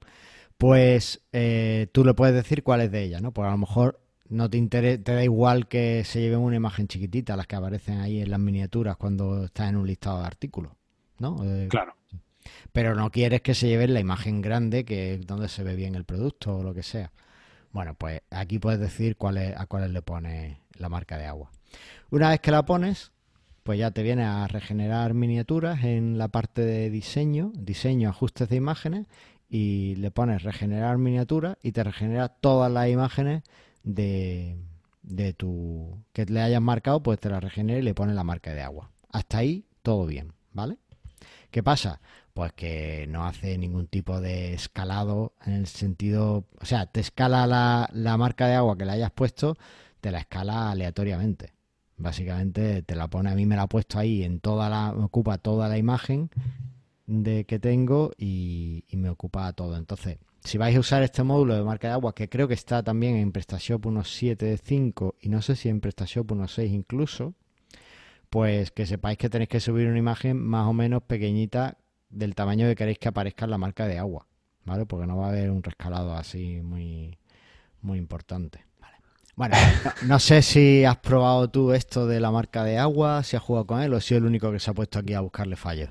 pues eh, tú le puedes decir cuál es de ellas, ¿no? Porque a lo mejor no te interesa, te da igual que se lleven una imagen chiquitita, las que aparecen ahí en las miniaturas cuando estás en un listado de artículos, ¿no? Eh, Claro. pero no quieres que se lleven la imagen grande, que es donde se ve bien el producto o lo que sea. Bueno, pues aquí puedes decir cuáles, a cuáles le pones la marca de agua. Una vez que la pones, pues ya te viene a regenerar miniaturas en la parte de diseño, diseño, ajustes de imágenes, y le pones regenerar miniaturas y te regenera todas las imágenes de, de tu que le hayas marcado, pues te la regenera y le pones la marca de agua. Hasta ahí todo bien, ¿vale? ¿Qué pasa? Pues que no hace ningún tipo de escalado en el sentido, o sea, te escala la, la marca de agua que le hayas puesto, te la escala aleatoriamente. Básicamente te la pone, a mí me la ha puesto ahí en toda la, me ocupa toda la imagen de que tengo y, y me ocupa todo. Entonces, si vais a usar este módulo de marca de agua, que creo que está también en PrestaShop 1.7.5 y no sé si en PrestaShop 1.6 incluso, pues que sepáis que tenéis que subir una imagen más o menos pequeñita del tamaño que queréis que aparezca en la marca de agua, ¿vale? Porque no va a haber un rescalado así muy, muy importante. Bueno, no, sé si has probado tú esto de la marca de agua, si has jugado con él o si es el único que se ha puesto aquí a buscarle fallos.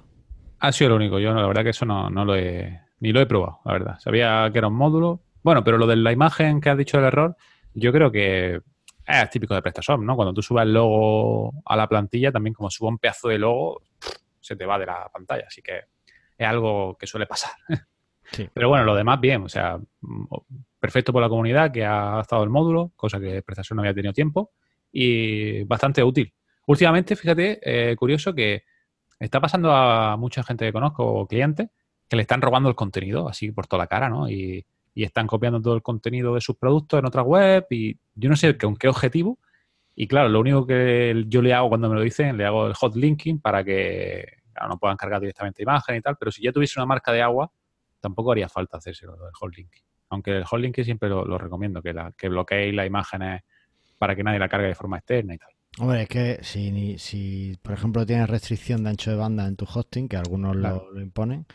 Ha sido el único. Yo, la verdad, que eso no, no lo he. Ni lo he probado, la verdad. Sabía que era un módulo. Bueno, pero lo de la imagen que has dicho del error, yo creo que es típico de PrestaShop, ¿no? Cuando tú subas el logo a la plantilla, también como suba un pedazo de logo, se te va de la pantalla. Así que es algo que suele pasar. Pero bueno, lo demás bien, o sea, perfecto por la comunidad que ha adaptado el módulo, cosa que PrestaShop no había tenido tiempo, y bastante útil. Últimamente, fíjate, eh, curioso que está pasando a mucha gente que conozco, clientes, que le están robando el contenido así por toda la cara, ¿no? Y, están copiando todo el contenido de sus productos en otra web y yo no sé con qué objetivo. Y claro, lo único que yo le hago cuando me lo dicen, le hago el hot linking para que no puedan cargar directamente imagen y tal, pero si ya tuviese una marca de agua, tampoco haría falta hacerse el hot linking. Aunque el hot linking siempre lo, recomiendo, que, la, que bloqueéis las imágenes para que nadie la cargue de forma externa y tal. Hombre, es que si, si por ejemplo tienes restricción de ancho de banda en tu hosting, que algunos lo, imponen,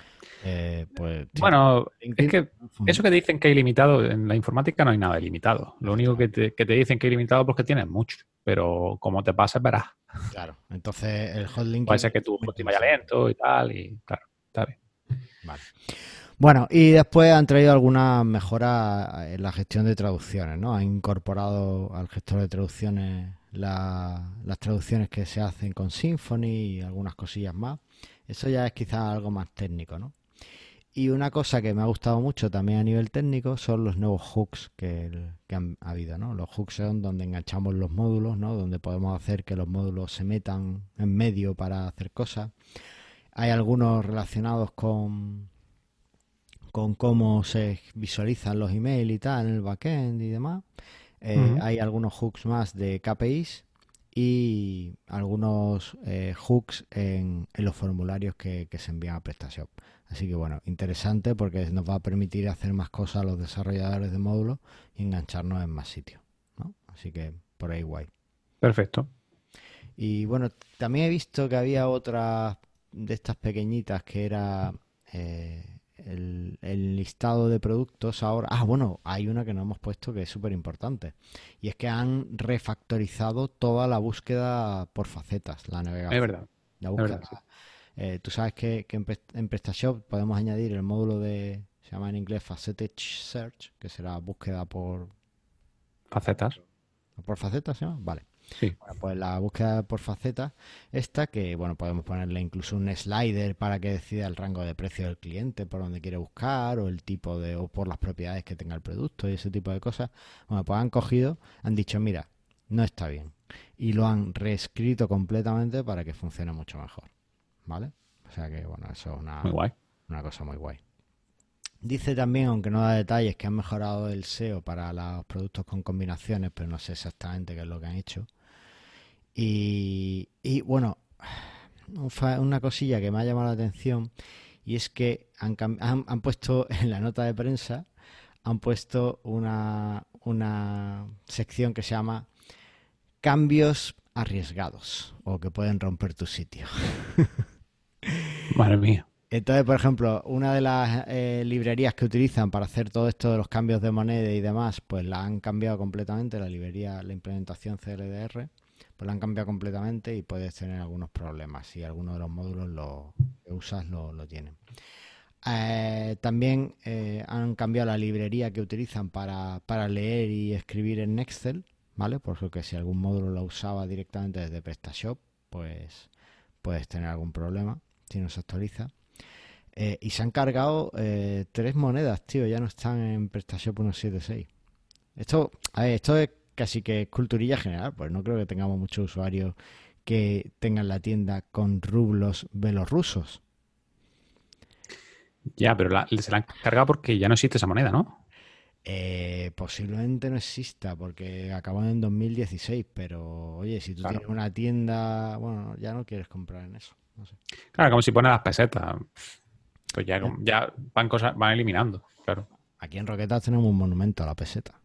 eh, pues... Bueno, es que eso que dicen que hay limitado, en la informática no hay nada ilimitado. Lo único que te, que te dicen que hay limitado es porque tienes mucho, pero como te pasa, verás. Claro, entonces el hotlink... Puede ser que tu hosting vaya lento y tal, y claro, está bien. Vale. Bueno, y después han traído algunas mejoras en la gestión de traducciones, ¿no? Han incorporado al gestor de traducciones las traducciones que se hacen con Symfony y algunas cosillas más. Eso ya es quizás algo más técnico, ¿no? Y una cosa que me ha gustado mucho también a nivel técnico son los nuevos hooks que, han habido, ¿no? Los hooks son donde enganchamos los módulos, ¿no? Donde podemos hacer que los módulos se metan en medio para hacer cosas. Hay algunos relacionados con, con cómo se visualizan los emails y tal en el backend y demás. Eh, hay algunos hooks más de KPIs y algunos eh, hooks en, los formularios que, se envían a PrestaShop. Así que bueno, interesante porque nos va a permitir hacer más cosas a los desarrolladores de módulos y engancharnos en más sitios. Así que por ahí guay. Perfecto. Y bueno, también he visto que había otra de estas pequeñitas que era eh, el, listado de productos ahora. Ah, bueno, hay una que no hemos puesto que es súper importante. Y es que han refactorizado toda la búsqueda por facetas, la navegación. Es verdad. La búsqueda. Eh, tú sabes que, en, PrestaShop podemos añadir el módulo de. Se llama en inglés Facetage Search, que será búsqueda por. Facetas. ¿Por facetas se Vale. Sí. pues la búsqueda por facetas, esta que, bueno, podemos ponerle incluso un slider para que decida el rango de precio del cliente, por donde quiere buscar, o el tipo de, o por las propiedades que tenga el producto y ese tipo de cosas. Bueno, pues han cogido, han dicho, mira, no está bien. Y lo han reescrito completamente para que funcione mucho mejor. ¿Vale? O sea que, bueno, eso es una, una cosa muy guay. Dice también, aunque no da detalles, que han mejorado el SEO para los productos con combinaciones, pero no sé exactamente qué es lo que han hecho. Y, bueno, una cosilla que me ha llamado la atención y es que han, han, puesto en la nota de prensa, han puesto una, una sección que se llama cambios arriesgados o que pueden romper tu sitio. Madre mía. Entonces, por ejemplo, una de las eh, librerías que utilizan para hacer todo esto de los cambios de moneda y demás, pues la han cambiado completamente, la librería, la implementación CLDR, pues la han cambiado completamente y puedes tener algunos problemas si alguno de los módulos lo, que usas lo, lo tienen. Eh, también eh, han cambiado la librería que utilizan para, para leer y escribir en Excel, ¿vale? Por lo que si algún módulo lo usaba directamente desde PrestaShop, pues puedes tener algún problema si no se actualiza. Eh, y se han cargado tres monedas, tío. Ya no están en PrestaShop 176. Esto, a ver, esto es casi que culturilla general, pues no creo que tengamos muchos usuarios que tengan la tienda con rublos belorrusos. Ya, pero se la han cargado porque ya no existe esa moneda, ¿no? Eh, posiblemente no exista porque acabó en 2016, pero oye, si tú tienes una tienda, bueno, ya no quieres comprar en eso. Claro, como si pones las pesetas. Pues ya, ya van cosas, van eliminando, claro. Aquí en Roquetas tenemos un monumento a la peseta.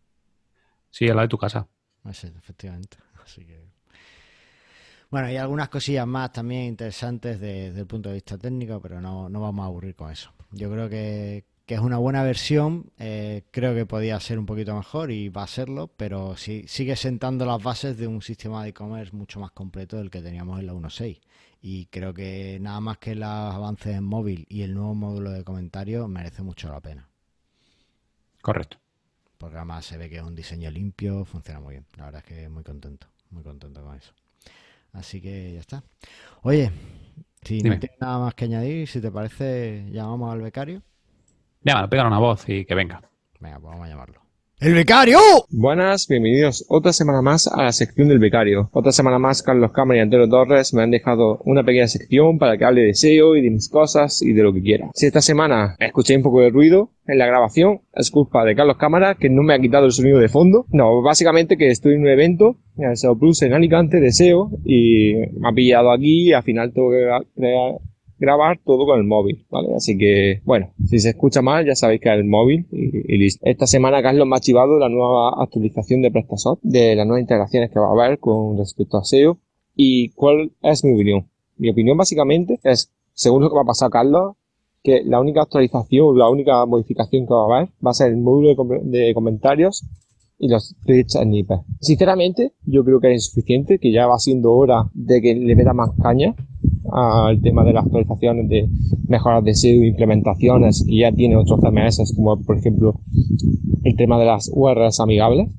Sí, a la de tu casa. Efectivamente. Así que. Bueno, hay algunas cosillas más también interesantes desde el punto de vista técnico, pero no, no vamos a aburrir con eso. Yo creo que, que es una buena versión, eh, creo que podía ser un poquito mejor y va a serlo, pero sí, sigue sentando las bases de un sistema de e-commerce mucho más completo del que teníamos en la 1.6. Y creo que nada más que los avances en móvil y el nuevo módulo de comentarios merece mucho la pena. Correcto. Además se ve que es un diseño limpio, funciona muy bien. La verdad es que muy contento, muy contento con eso. Así que ya está. Oye, si no tienes nada más que añadir, si te parece, llamamos al becario. Llámalo, pégale una voz y que venga. Venga, pues vamos a llamarlo. ¡El becario! Buenas, bienvenidos otra semana más a la sección del becario. Otra semana más Carlos Cámara y Antonio Torres me han dejado una pequeña sección para que hable de SEO y de mis cosas y de lo que quiera. Si esta semana escuché un poco de ruido en la grabación, es culpa de Carlos Cámara que no me ha quitado el sonido de fondo. No, básicamente que estoy en un evento en el SEO Plus en Alicante de SEO y me ha pillado aquí y al final tengo que crear grabar todo con el móvil, ¿vale? Así que, bueno, si se escucha mal, ya sabéis que es el móvil y, listo. Esta semana Carlos me ha archivado la nueva actualización de PrestaShop, de las nuevas integraciones que va a haber con respecto a SEO. ¿Y cuál es mi opinión? Mi opinión básicamente es, según lo que va a pasar Carlos, que la única actualización, la única modificación que va a haber va a ser el módulo de, comentarios y los tweets snippets. Sinceramente, yo creo que es insuficiente, que ya va siendo hora de que le meta más caña al tema de las actualizaciones de mejoras de SEO, implementaciones y ya tiene otros CMS como por ejemplo el tema de las URLs amigables.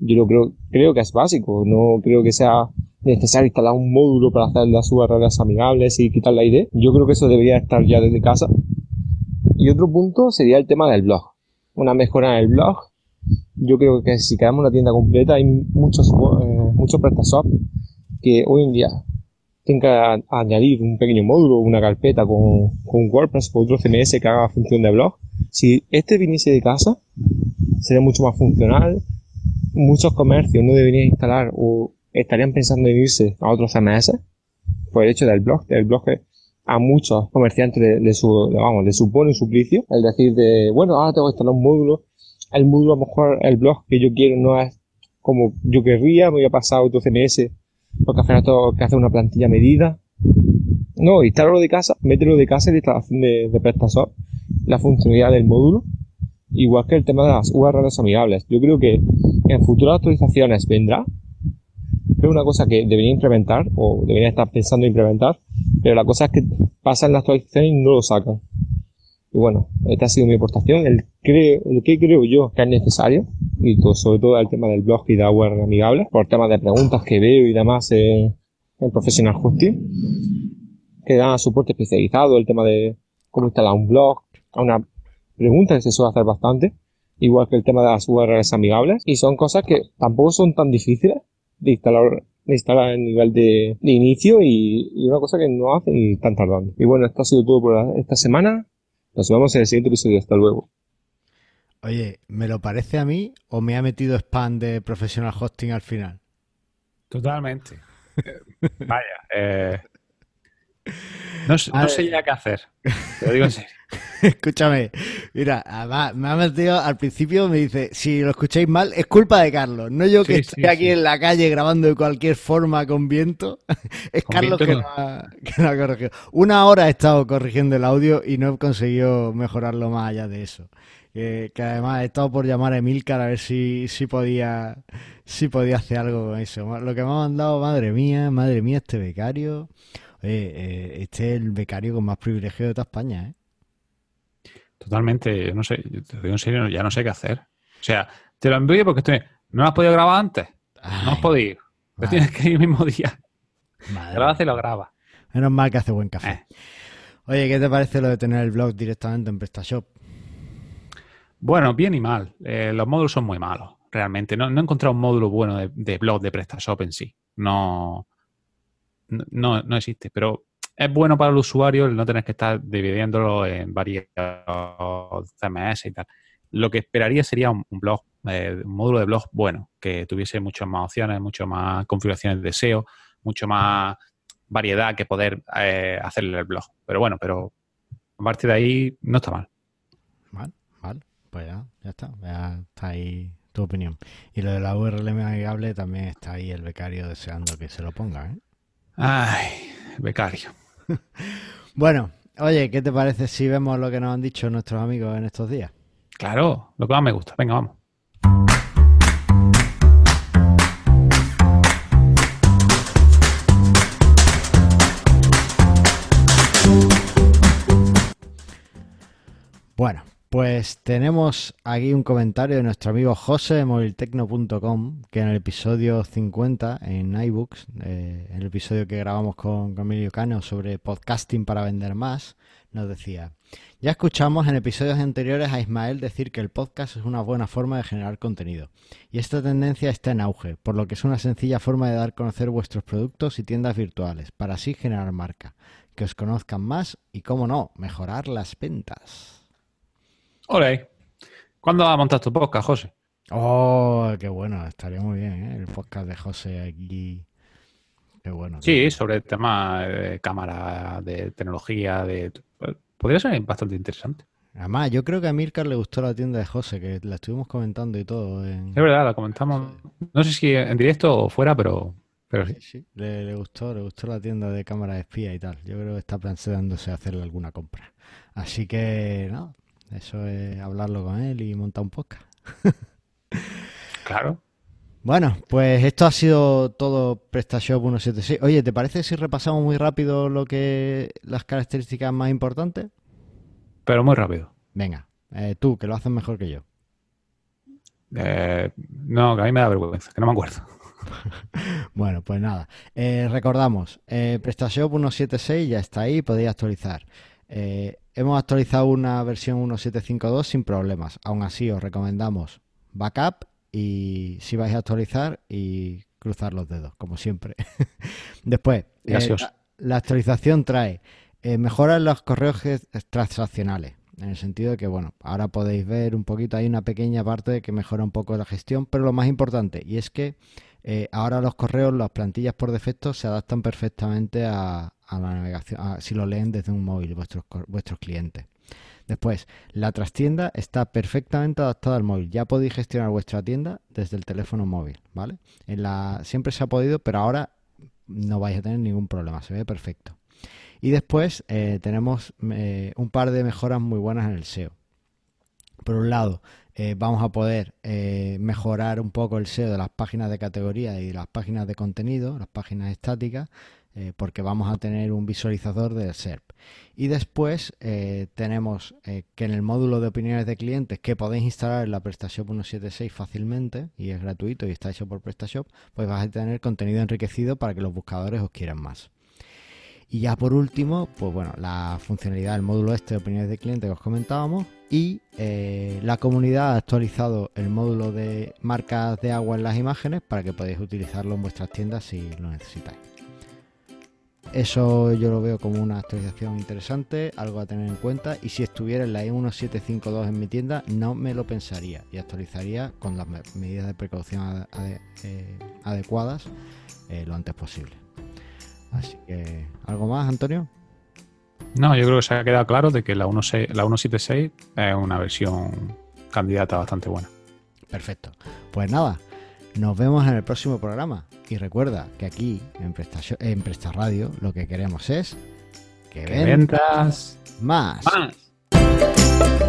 Yo lo creo, creo que es básico, no creo que sea necesario instalar un módulo para hacer las URLs amigables y quitar la ID. Yo creo que eso debería estar ya desde casa. Y otro punto sería el tema del blog. Una mejora en el blog. Yo creo que si queremos una tienda completa hay muchos, eh, muchos PrestaShop que hoy en día tenga que añadir un pequeño módulo, una carpeta con, con WordPress o otro CMS que haga función de blog. Si este viniese de casa, sería mucho más funcional. Muchos comercios no deberían instalar o estarían pensando en irse a otros CMS por el hecho del blog. El blog a muchos comerciantes le supone un suplicio. El decir de, bueno, ahora tengo que instalar un módulo. El módulo, a lo mejor, el blog que yo quiero no es como yo querría, me voy a pasar a otro CMS porque al final tengo que hacer una plantilla medida. No, instalarlo de casa, mételo de casa en la instalación de, de la funcionalidad del módulo, igual que el tema de las URLs amigables. Yo creo que en futuras actualizaciones vendrá, creo una cosa que debería implementar, o debería estar pensando implementar, pero la cosa es que pasan las actualizaciones y no lo sacan. Y bueno, esta ha sido mi aportación. El, creo, el que creo yo que es necesario, y sobre todo el tema del blog y de URL amigable, por temas de preguntas que veo y demás en, Professional Hosting, que da soporte especializado, el tema de cómo instalar un blog, a una pregunta que se suele hacer bastante, igual que el tema de las URLs amigables, y son cosas que tampoco son tan difíciles de instalar de instalar a nivel de, inicio y, y, una cosa que no hacen y están tardando. Y bueno, esto ha sido todo por esta semana. Nos vemos en el siguiente episodio. Hasta luego. Oye, ¿me lo parece a mí o me ha metido spam de professional hosting al final? Totalmente. Vaya. Eh, no, sé ya qué hacer. Te lo digo en serio. Escúchame, mira, me ha metido al principio, me dice, si lo escucháis mal, es culpa de Carlos, no yo que estoy aquí en la calle grabando de cualquier forma con viento, es Carlos que, lo ha, corregido. Una hora he estado corrigiendo el audio y no he conseguido mejorarlo más allá de eso. Que, además he estado por llamar a Emilcar a ver si, si podía si podía hacer algo con eso. Lo que me ha mandado, madre mía, madre mía, este becario. Eh, este es el becario con más privilegio de toda España, ¿eh? Totalmente, no sé, te digo en serio, ya no sé qué hacer. O sea, te lo envío porque estoy, no lo has podido grabar antes. no has podido. Te tienes que ir el mismo día. Grabas y lo graba. Menos mal que hace buen café. Eh. Oye, ¿qué te parece lo de tener el blog directamente en PrestaShop? Bueno, bien y mal. Eh, los módulos son muy malos, realmente. No, he encontrado un módulo bueno de, de blog de PrestaShop en sí. No, no, no existe, pero es bueno para el usuario el no tener que estar dividiéndolo en varios CMS y tal. Lo que esperaría sería un, blog, eh, un módulo de blog bueno, que tuviese muchas más opciones, muchas más configuraciones de SEO, mucho más variedad que poder eh, hacerle el blog. Pero bueno, pero a partir de ahí no está mal. Mal, mal. Pues ya, ya está. Ya está ahí tu opinión. Y lo de la URL amigable también está ahí el becario deseando que se lo ponga, ¿eh? Ay, becario. Bueno, oye, ¿qué te parece si vemos lo que nos han dicho nuestros amigos en estos días? Claro, lo que más me gusta. Venga, vamos. Bueno, pues tenemos aquí un comentario de nuestro amigo José de moviltecno.com que en el episodio 50 en iBooks, eh, en el episodio que grabamos con, Emilio Cano sobre podcasting para vender más, nos decía, ya escuchamos en episodios anteriores a Ismael decir que el podcast es una buena forma de generar contenido y esta tendencia está en auge, por lo que es una sencilla forma de dar a conocer vuestros productos y tiendas virtuales para así generar marca, que os conozcan más y, cómo no, mejorar las ventas. Ole. ¿Cuándo vas a montar tu podcast, José? Oh, qué bueno, estaría muy bien, ¿eh? El podcast de José aquí. Qué bueno. Sí, sobre el tema de cámara, de tecnología, de... Podría ser bastante interesante. Además, yo creo que a Milcar le gustó la tienda de José, que la estuvimos comentando y todo. En... Es verdad, la comentamos. No sé si en directo o fuera, pero, pero sí. Sí, sí, le, le gustó, le gustó la tienda de cámara de espía y tal. Yo creo que está pensándose hacerle alguna compra. Así que, nada, eso es hablarlo con él y montar un podcast. Claro. Bueno, pues esto ha sido todo PrestaShop 176. Oye, ¿te parece si repasamos muy rápido lo que las características más importantes? Pero muy rápido. Venga, eh, tú, que lo haces mejor que yo. Eh, no, que a mí me da vergüenza, que no me acuerdo. Bueno, pues nada. Eh, recordamos, eh, PrestaShop 176 ya está ahí, podéis actualizar. Eh, hemos actualizado una versión 1752 sin problemas. Aún así, os recomendamos backup y si vais a actualizar y cruzar los dedos, como siempre. Después, eh, la, la actualización trae eh, mejoras en los correos ge- transaccionales. En el sentido de que, bueno, ahora podéis ver un poquito, hay una pequeña parte que mejora un poco la gestión, pero lo más importante, y es que eh, ahora los correos, las plantillas por defecto se adaptan perfectamente a, a la navegación, a- si lo leen desde un móvil vuestros, vuestros clientes. Después, la trastienda está perfectamente adaptada al móvil. Ya podéis gestionar vuestra tienda desde el teléfono móvil, ¿vale? En la, siempre se ha podido, pero ahora no vais a tener ningún problema, se ve perfecto. Y después eh, tenemos eh, un par de mejoras muy buenas en el SEO. Por un lado, eh, vamos a poder mejorar un poco el SEO de las páginas de categoría y las páginas de contenido, las páginas estáticas, eh, porque vamos a tener un visualizador del SERP. Y después eh, tenemos eh, que en el módulo de opiniones de clientes que podéis instalar en la PrestaShop 176 fácilmente y es gratuito y está hecho por PrestaShop, pues vais a tener contenido enriquecido para que los buscadores os quieran más. Y ya por último, pues bueno, la funcionalidad del módulo este de opiniones de cliente que os comentábamos y la comunidad ha actualizado el módulo de marcas de agua en las imágenes para que podáis utilizarlo en vuestras tiendas si lo necesitáis. Eso yo lo veo como una actualización interesante, algo a tener en cuenta y si estuviera en la E1752 en mi tienda no me lo pensaría y actualizaría con las me- medidas de precaución eh, adecuadas eh, lo antes posible. Así que, ¿algo más, Antonio? No, yo creo que se ha quedado claro de que la, 16 la 176 es una versión candidata bastante buena. Perfecto. Pues nada, nos vemos en el próximo programa. Y recuerda que aquí, en Presta, en Presta Radio, lo que queremos es que, Que ventas más. más.